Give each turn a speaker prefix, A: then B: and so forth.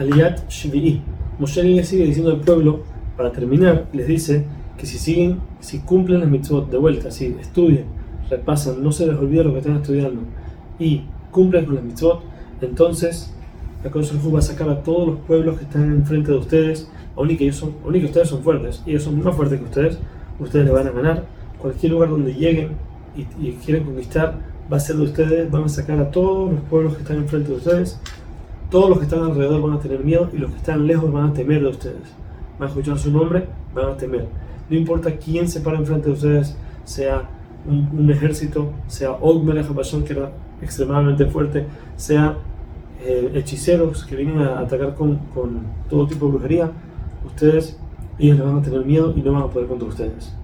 A: Aliyat Shvi'i. Moshe le sigue diciendo al pueblo, para terminar, les dice que si siguen, si cumplen las mitzvot de vuelta, si estudian, repasan, no se les olvida lo que están estudiando y cumplen con las mitzvot, entonces la Kodesh va a sacar a todos los pueblos que están enfrente de ustedes, aun y que, ellos son, aun y que ustedes son fuertes, y ellos son más fuertes que ustedes, ustedes le van a ganar. Cualquier lugar donde lleguen y, y quieren conquistar, va a ser de ustedes, van a sacar a todos los pueblos que están enfrente de ustedes, todos los que están alrededor van a tener miedo y los que están lejos van a temer de ustedes. Van a escuchar su nombre, van a temer. No importa quién se para enfrente de ustedes, sea un, ejército, sea Og que era extremadamente fuerte, sea eh, hechiceros que vienen a atacar con, todo tipo de brujería, ustedes, ellos van a tener miedo y no van a poder contra ustedes.